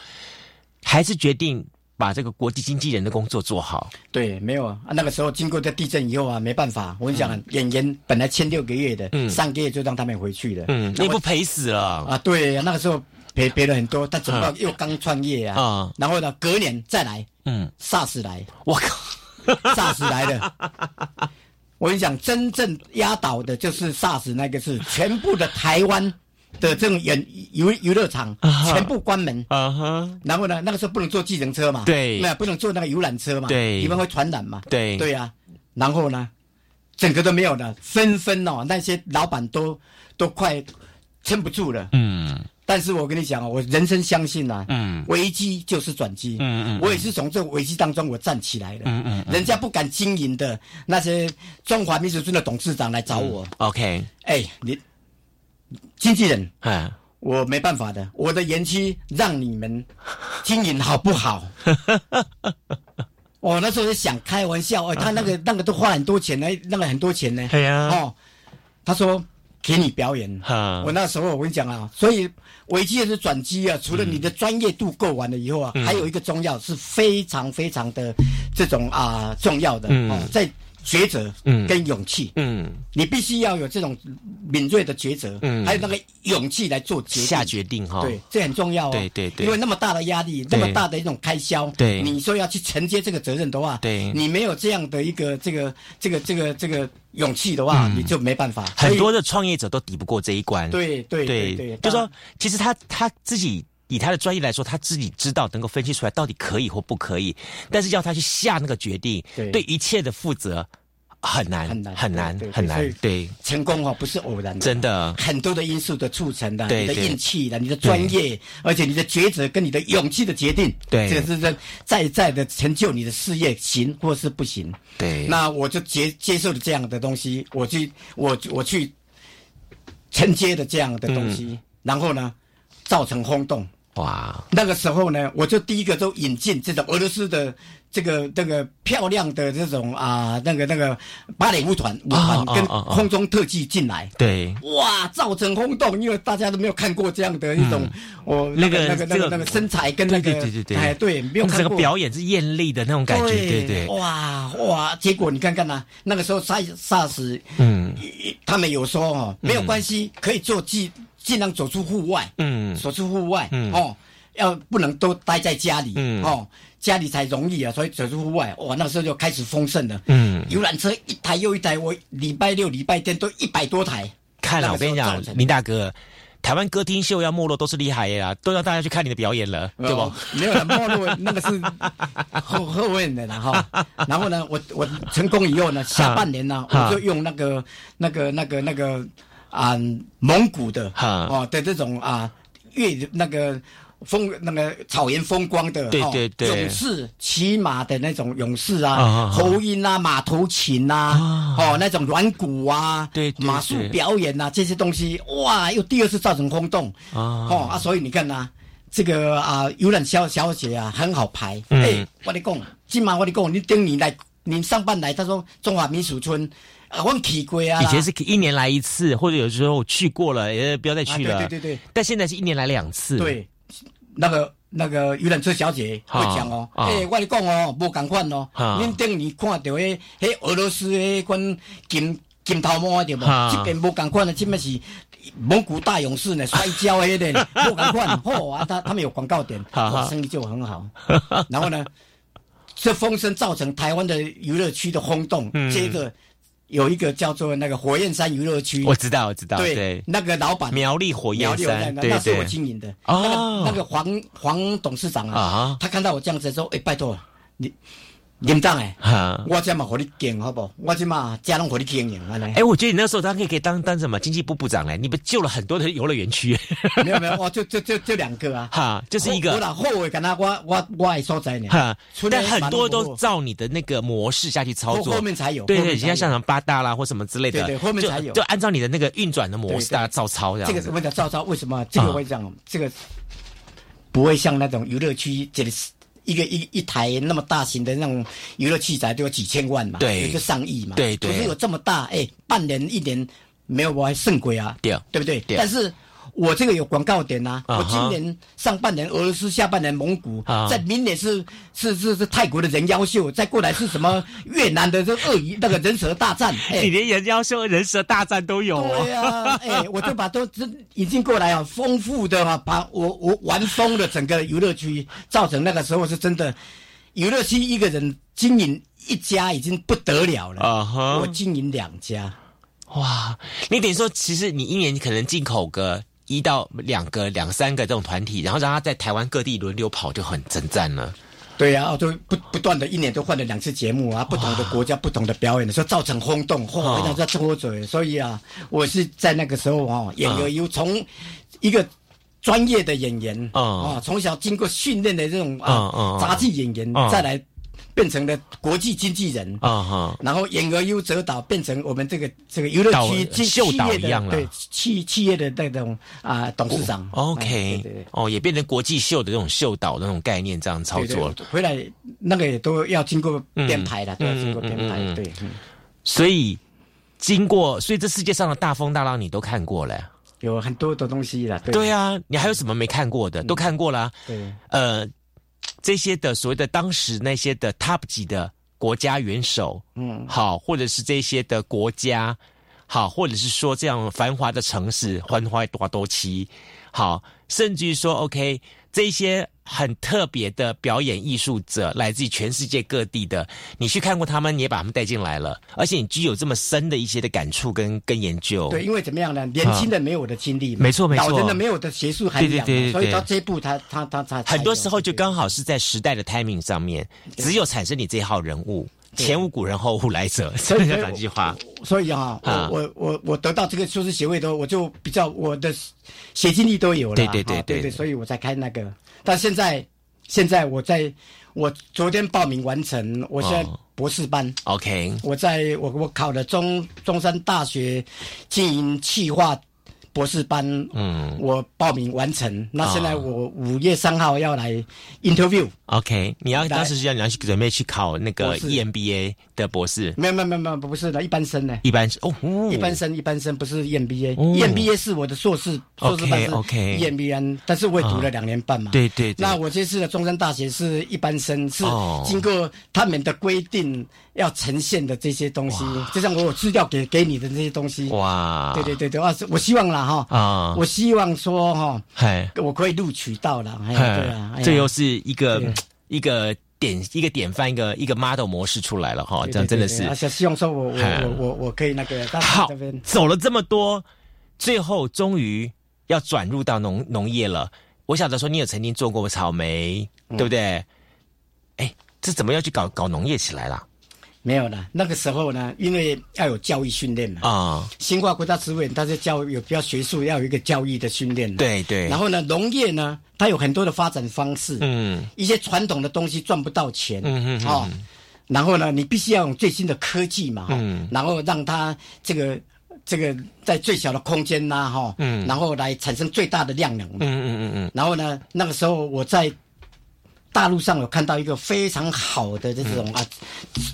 还是决定。把这个国际经纪人的工作做好。对，没有啊。那个时候经过这地震以后啊，没办法。我跟你讲，演员本来签六个月的，上个月就让他们回去了。嗯，你不赔死了啊？对，那个时候赔赔了很多。他怎么又刚创业啊？啊。然后呢，隔年再来，嗯，SARS 来，我靠，SARS 来的。我跟你讲，真正压倒的就是 SARS 那个是全部的台湾。的这种演游游乐场全部关门。啊，然后呢，那个时候不能坐计程车嘛，对，那不能坐那个游览车嘛，对，因为会传染嘛，对，对呀，然后呢，整个都没有了，纷纷哦，那些老板都都快撑不住了，嗯，但是我跟你讲啊，我人生相信呐，嗯，危机就是转机，嗯嗯，我也是从这个危机当中我站起来了，嗯嗯，人家不敢经营的那些中华民族村的董事长来找我，OK，哎，你。经纪人，哎，我没办法的，我的延期让你们 [laughs] 经营好不好？我那时候想开玩笑，哎，他那个那个都花很多钱呢，那个很多钱呢。对呀，哦，他说给你表演，我那时候我跟你讲啊，所以危机也是转机啊。除了你的专业度够完了以后啊，还有一个重要是非常非常的这种啊重要的哦，在。抉择，嗯，跟勇气，嗯，你必须要有这种敏锐的抉择，嗯，还有那个勇气来做决下决定哈，对，这很重要哦，对对对，因为那么大的压力，那么大的一种开销，对，你说要去承接这个责任的话，对，你没有这样的一个这个这个这个这个勇气的话，你就没办法。很多的创业者都抵不过这一关，对对对对，就说其实他他自己以他的专业来说，他自己知道能够分析出来到底可以或不可以，但是要他去下那个决定，对。一切的负责。很难很难很难很难，对。成功哦不是偶然的，真的。很多的因素的促成的，你的运气的，你的专业，而且你的抉择跟你的勇气的决定，对，这个是在在在的成就你的事业行或是不行，对，那我就接接受了这样的东西，我去我我去承接的这样的东西，然后呢造成轰动。哇，那个时候呢，我就第一个都引进这种俄罗斯的这个这个漂亮的这种啊，那个那个芭蕾舞团舞团跟空中特技进来，对，哇，造成轰动，因为大家都没有看过这样的一种，哦，那个那个那个那个身材跟那个对对对，哎对，没有看过。表演是艳丽的那种感觉，对对，哇哇，结果你看看呐，那个时候萨萨斯，嗯，他们有说哦，没有关系，可以做技。尽量走出户外，嗯，走出户外，嗯，哦，要不能都待在家里，嗯，哦，家里才容易啊，所以走出户外，哇，那时候就开始丰盛了，嗯，游览车一台又一台，我礼拜六、礼拜天都一百多台。看了，我跟你讲，林大哥，台湾歌厅秀要没落都是厉害呀，都让大家去看你的表演了，对不？没有了，没落那个是 [laughs] 后后面的了哈。然后呢，我我成功以后呢，下半年呢，[laughs] 我就用那个那个那个那个。啊，蒙古的哦的这种啊，越那个风那个草原风光的，对对对，勇士骑马的那种勇士啊，喉音啊，马头琴啊，哦，那种软鼓啊，对马术表演啊，这些东西，哇，又第二次造成轰动。啊，哦啊，所以你看呐，这个啊，游览小小姐啊，很好排，哎，我你讲，今晚我你讲，你等你来，你上班来，他说中华民俗村。啊，我去过啊！以前是一年来一次，或者有时候去过了，也不要再去了。对对对。但现在是一年来两次。对，那个那个游览车小姐会讲哦，哎，我跟你讲哦，无共款哦。恁等于看到迄迄俄罗斯迄款金金头毛对无？这边无共款的，这边是蒙古大勇士呢，[laughs] 摔跤迄个无共款。[laughs] 嚯啊，他他们有广告点，生意就很好。然后呢，这风声造成台湾的娱乐区的轰动，接 [laughs] 着。有一个叫做那个火焰山娱乐区，我知道，我知道，对，那个老板苗栗火焰山，那是我经营的。哦，那个黄黄董事长啊，他看到我这样子说：“哎，拜托你。”严重诶，我这嘛和你经好不？我这嘛家拢和你经营，哎，我觉得你那时候他可以可以当当什么经济部部长嘞？你不救了很多的游乐园区？没 [laughs] 有没有，我，就就就就两个啊，哈，就是一个。我后悔跟他我我我爱所在呢，哈，但很多都照你的那个模式下去操作，后面才有。对对，现在像什么八大啦或什么之类的，对对，后面才有，就按照你的那个运转的模式大家照抄这样。这个什么叫照抄？为什么这个会这样？这个不会像那种游乐区这里。一个一一台那么大型的那种娱乐器材都有几千万嘛，对，一个上亿嘛，对对，可是有这么大，哎，半年一年没有我还胜鬼啊，对，对不对？但是。我这个有广告点呐，我今年上半年俄罗斯，下半年蒙古，在明年是是是是泰国的人妖秀，再过来是什么越南的这鳄鱼那个人蛇大战，[laughs] 你连人妖秀、人蛇大战都有啊？对啊，哎，[laughs] 我就把都这引进过来啊，丰富的啊，把我我玩疯了整个游乐区，造成那个时候是真的游乐区一个人经营一家已经不得了了啊！我经营两家，哇，你等于说其实你一年可能进口个。一到两个、两三个这种团体，然后让他在台湾各地轮流跑，就很征战了。对呀，就不不断的一年都换了两次节目啊，不同的国家、不同的表演的时候，造成轰动，嚯，非常在拖嘴。所以啊，我是在那个时候啊，演员有从一个专业的演员啊，从小经过训练的这种啊杂技演员，再来。变成了国际经纪人啊哈，然后演而优则导，变成我们这个这个娱乐区秀导一样了，对企企业的那种啊董事长。OK，哦，也变成国际秀的这种秀导那种概念，这样操作。回来那个也都要经过编排的，都要经过编排。对，所以经过，所以这世界上的大风大浪你都看过了，有很多的东西了。对啊，你还有什么没看过的？都看过了。对，呃。这些的所谓的当时那些的 top 级的国家元首，嗯，好，或者是这些的国家，好，或者是说这样繁华的城市，繁华多多期，好，甚至于说 OK 这些。很特别的表演艺术者，来自于全世界各地的。你去看过他们，你也把他们带进来了，而且你具有这么深的一些的感触跟跟研究。对，因为怎么样呢？年轻的没有我的经历，没错没错，老人的没有的学术涵养，所以到这一步，他他他他很多时候就刚好是在时代的 timing 上面，只有产生你这一号人物，前无古人后无来者，所以讲这句话。所以啊，我我我得到这个硕士学位的，我就比较我的写经历都有了，对对对对对，所以我才开那个。但现在，现在我在，我昨天报名完成，我现在博士班。OK，我在我我考了中中山大学经营企划博士班，嗯，我报名完成。那现在我五月三号要来 interview。OK，你要当时是要你要去准备去考那个 EMBA 的博士？没有没有没有不是的，一般生呢。一般哦，一般生一般生不是 EMBA，EMBA 是我的硕士硕士班 OK EMBA，但是我也读了两年半嘛。对对。那我这次的中山大学是一般生，是经过他们的规定。要呈现的这些东西，就像我有资料给给你的这些东西。哇！对对对对，啊，我希望啦哈。啊！我希望说哈，我可以录取到了。对啊，这又是一个一个典一个典范，一个一个 model 模式出来了哈。这样真的是。希望说我我我我我可以那个。好，走了这么多，最后终于要转入到农农业了。我晓得说你有曾经做过草莓，对不对？哎，这怎么要去搞搞农业起来了？没有了，那个时候呢，因为要有教育训练嘛。啊，新华国家植物园它是教有比较学术，要有一个教育的训练。对对。然后呢，农业呢，它有很多的发展方式。嗯。一些传统的东西赚不到钱。嗯嗯。哦。然后呢，你必须要用最新的科技嘛。嗯。然后让它这个这个在最小的空间呐，哈。嗯。然后来产生最大的量能。嗯嗯嗯嗯。然后呢，那个时候我在。大陆上有看到一个非常好的这种啊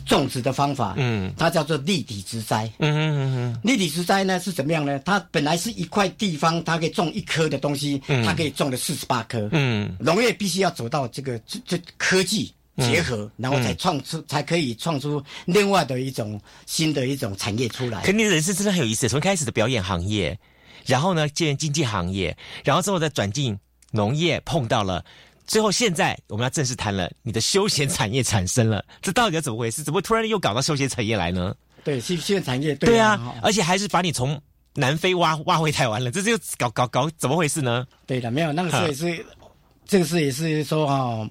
种植的方法，嗯，它叫做立体植栽，嗯嗯嗯嗯，立体植栽呢是怎么样呢？它本来是一块地方，它可以种一棵的东西，它可以种了四十八棵，嗯，农业必须要走到这个这这科技结合，然后才创出才可以创出另外的一种新的一种产业出来。肯定人生真的很有意思，从开始的表演行业，然后呢进经济行业，然后之后再转进农业，碰到了。最后，现在我们要正式谈了，你的休闲产业产生了，[laughs] 这到底要怎么回事？怎么突然又搞到休闲产业来呢？对，休休闲产业，对啊，而且还是把你从南非挖挖回台湾了，这就搞搞搞怎么回事呢？对的，没有那个时候也是，这个事也是说哈。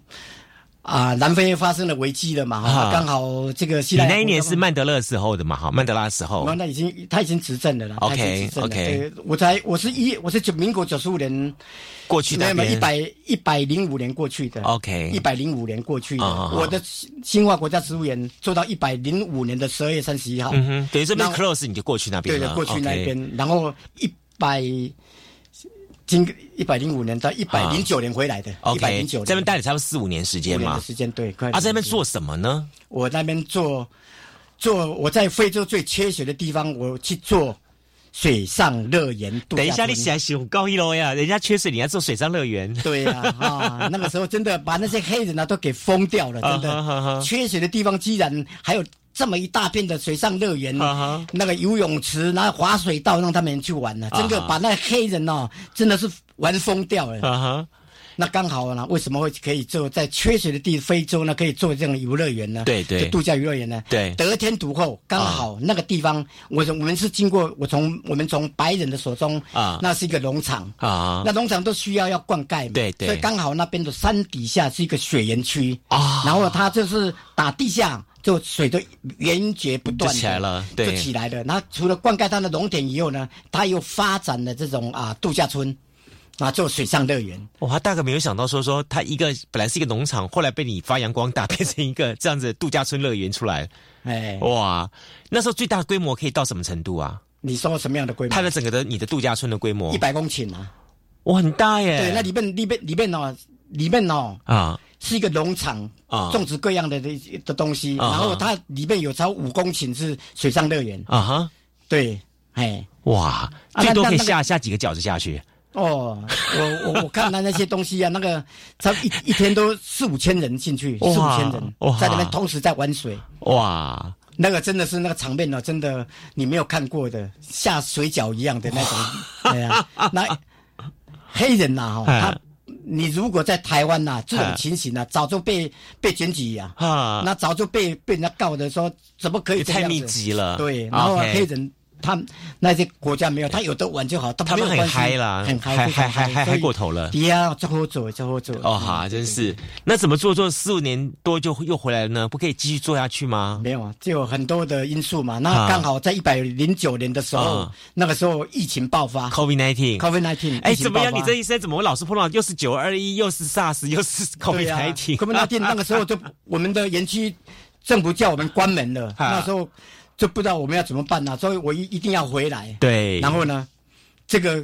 啊，南非发生了危机了嘛？哈，刚好这个。你那一年是曼德勒时候的嘛？哈，曼德拉时候。那已经他已经执政了啦。OK OK。我才我是一我是九民国九十五年过去的，没有一百一百零五年过去的。OK。一百零五年过去的，我的新华国家植物园做到一百零五年的十二月三十一号。嗯哼。等于这边 close 你就过去那边了。对，过去那边，然后一百。经一百零五年到一百零九年回来的，一百零九年这边待了差不多四五年时间嘛，时间对。啊，在那边做什么呢？我那边做做我在非洲最缺水的地方，我去做水上乐园。等一下，你起来喜高一楼呀？人家缺水，你要做水上乐园？对呀，[laughs] 啊，那个时候真的把那些黑人呢都给封掉了，真的。缺水的地方居然还有。这么一大片的水上乐园，那个游泳池，然后滑水道，让他们去玩呢。真的把那黑人哦，真的是玩疯掉了。那刚好呢，为什么会可以做在缺水的地非洲呢？可以做这种游乐园呢？对对，度假游乐园呢？对，得天独厚，刚好那个地方，我我们是经过我从我们从白人的手中啊，那是一个农场啊，那农场都需要要灌溉嘛，对对，所以刚好那边的山底下是一个水源区啊，然后它就是打地下。就水都源源不断起来了，对就起来了。那除了灌溉它的农田以后呢，它又发展了这种啊度假村，啊做水上乐园。我大概没有想到说说它一个本来是一个农场，后来被你发扬光大，变成一个这样子度假村乐园出来。哎，哇，那时候最大规模可以到什么程度啊？你说什么样的规模？它的整个的你的度假村的规模？一百公顷啊！哇，很大耶。对，那里面里面里面哦，里面哦啊。是一个农场啊，种植各样的的的东西，然后它里面有超五公顷是水上乐园。啊哈，对，哎，哇，最多可以下下几个饺子下去。哦，我我我看到那些东西啊，那个差一一天都四五千人进去，四五千人在那边同时在玩水，哇，那个真的是那个场面呢，真的你没有看过的，下水饺一样的那种，[laughs] 对啊，那黑人呐哈，他。你如果在台湾呐，这种情形呢，早就被被检举呀，那早就被被人家告的说，怎么可以这样子？太密集了，对，然后黑人。他那些国家没有，他有的玩就好，他们很嗨啦，很嗨，嗨嗨嗨嗨过头了。对呀，这好做，这好做。哦哈，真是。那怎么做做四五年多就又回来了呢？不可以继续做下去吗？没有啊，就有很多的因素嘛。那刚好在一百零九年的时候，那个时候疫情爆发，COVID nineteen，COVID nineteen。哎，怎么样？你这一生怎么老是碰到又是九二一，又是 SARS，又是 [laughs] COVID nineteen？COVID nineteen 那个时候就我们的园区政府叫我们关门了，[laughs] 那时候。就不知道我们要怎么办呢？所以我一一定要回来。对，然后呢，这个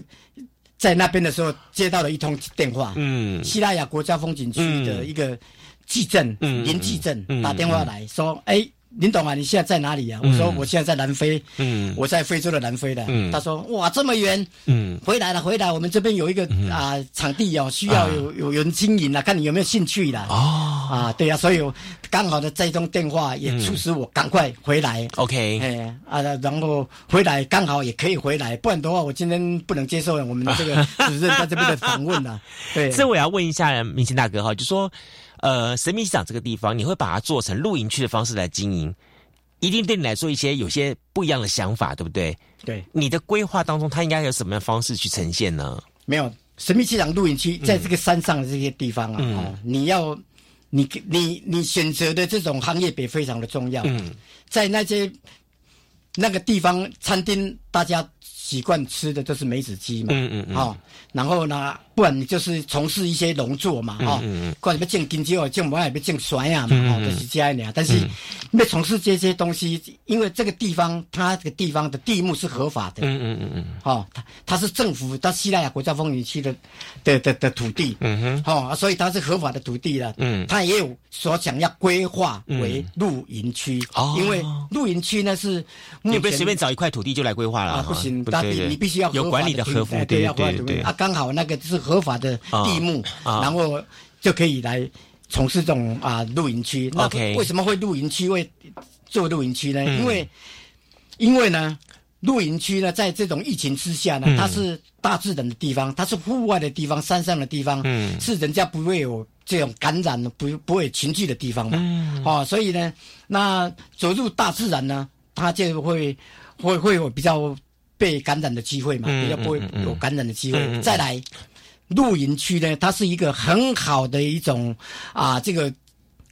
在那边的时候接到了一通电话，嗯，西拉雅国家风景区的一个记镇，嗯，林记镇打电话来说，哎。林董啊，你现在在哪里呀？我说我现在在南非，嗯，我在非洲的南非的。嗯，他说哇这么远，嗯，回来了回来，我们这边有一个啊场地哦，需要有有人经营了，看你有没有兴趣的。哦，啊对呀，所以刚好的这通电话也促使我赶快回来。OK，哎啊，然后回来刚好也可以回来，不然的话我今天不能接受我们这个 [laughs] 主任在这边的访问了。对，这我要问一下明星大哥哈，就说。呃，神秘市场这个地方，你会把它做成露营区的方式来经营，一定对你来说一些有些不一样的想法，对不对？对，你的规划当中，它应该有什么样方式去呈现呢？没有，神秘市场露营区在这个山上的这些地方啊，你要你你你选择的这种行业别非常的重要。嗯，在那些那个地方餐厅，大家习惯吃的都是梅子鸡嘛。嗯嗯嗯。好，然后呢？不然你就是从事一些农作嘛，哈，或者要种金蕉，种麦要种酸呀嘛，哈，就是这样的。但是要从事这些东西，因为这个地方它这个地方的地目是合法的，嗯嗯嗯嗯，哈，它它是政府到西腊雅国家风景区的的的的土地，嗯哼，哈，所以它是合法的土地了，嗯，它也有所想要规划为露营区，哦，因为露营区呢是你不随便找一块土地就来规划了啊，不行，你你必须要有管理的合法，对对。对，啊，刚好那个是。合法的地目，然后就可以来从事这种啊露营区。那为什么会露营区会做露营区呢？因为因为呢，露营区呢，在这种疫情之下呢，它是大自然的地方，它是户外的地方，山上的地方，是人家不会有这种感染、不不会群聚的地方嘛。哦，所以呢，那走入大自然呢，它就会会会有比较被感染的机会嘛，比较不会有感染的机会。再来。露营区呢，它是一个很好的一种啊，这个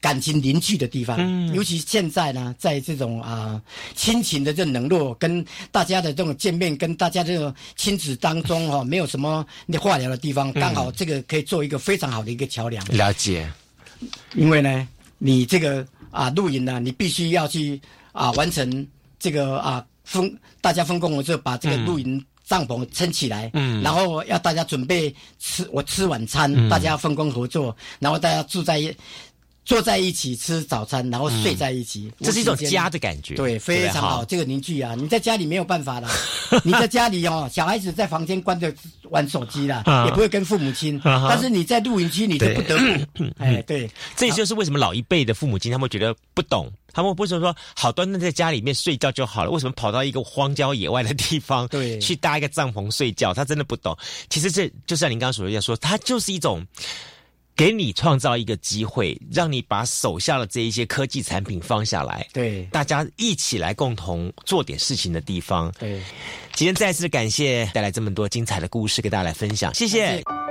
感情凝聚的地方。嗯，尤其现在呢，在这种啊亲情的这冷落，跟大家的这种见面，跟大家这种亲子当中哈，没有什么你化疗的地方，刚好这个可以做一个非常好的一个桥梁。了解，因为呢，你这个啊露营呢，你必须要去啊完成这个啊分大家分工，我就把这个露营。帐篷撑起来，嗯，然后要大家准备吃，我吃晚餐，大家分工合作，然后大家住在一，坐在一起吃早餐，然后睡在一起，这是一种家的感觉，对，非常好，这个凝聚啊，你在家里没有办法的，[laughs] 你在家里哦，小孩子在房间关着玩手机了，也不会跟父母亲，但是你在露营区，你就不得不，哎，对，[coughs] 这就是为什么老一辈的父母亲他们觉得不懂。他们不是说好端端在家里面睡觉就好了，为什么跑到一个荒郊野外的地方，对，去搭一个帐篷睡觉？他真的不懂。其实这就像您刚刚所说，它就是一种给你创造一个机会，让你把手下的这一些科技产品放下来，对，大家一起来共同做点事情的地方。对，今天再次感谢带来这么多精彩的故事给大家来分享，谢谢。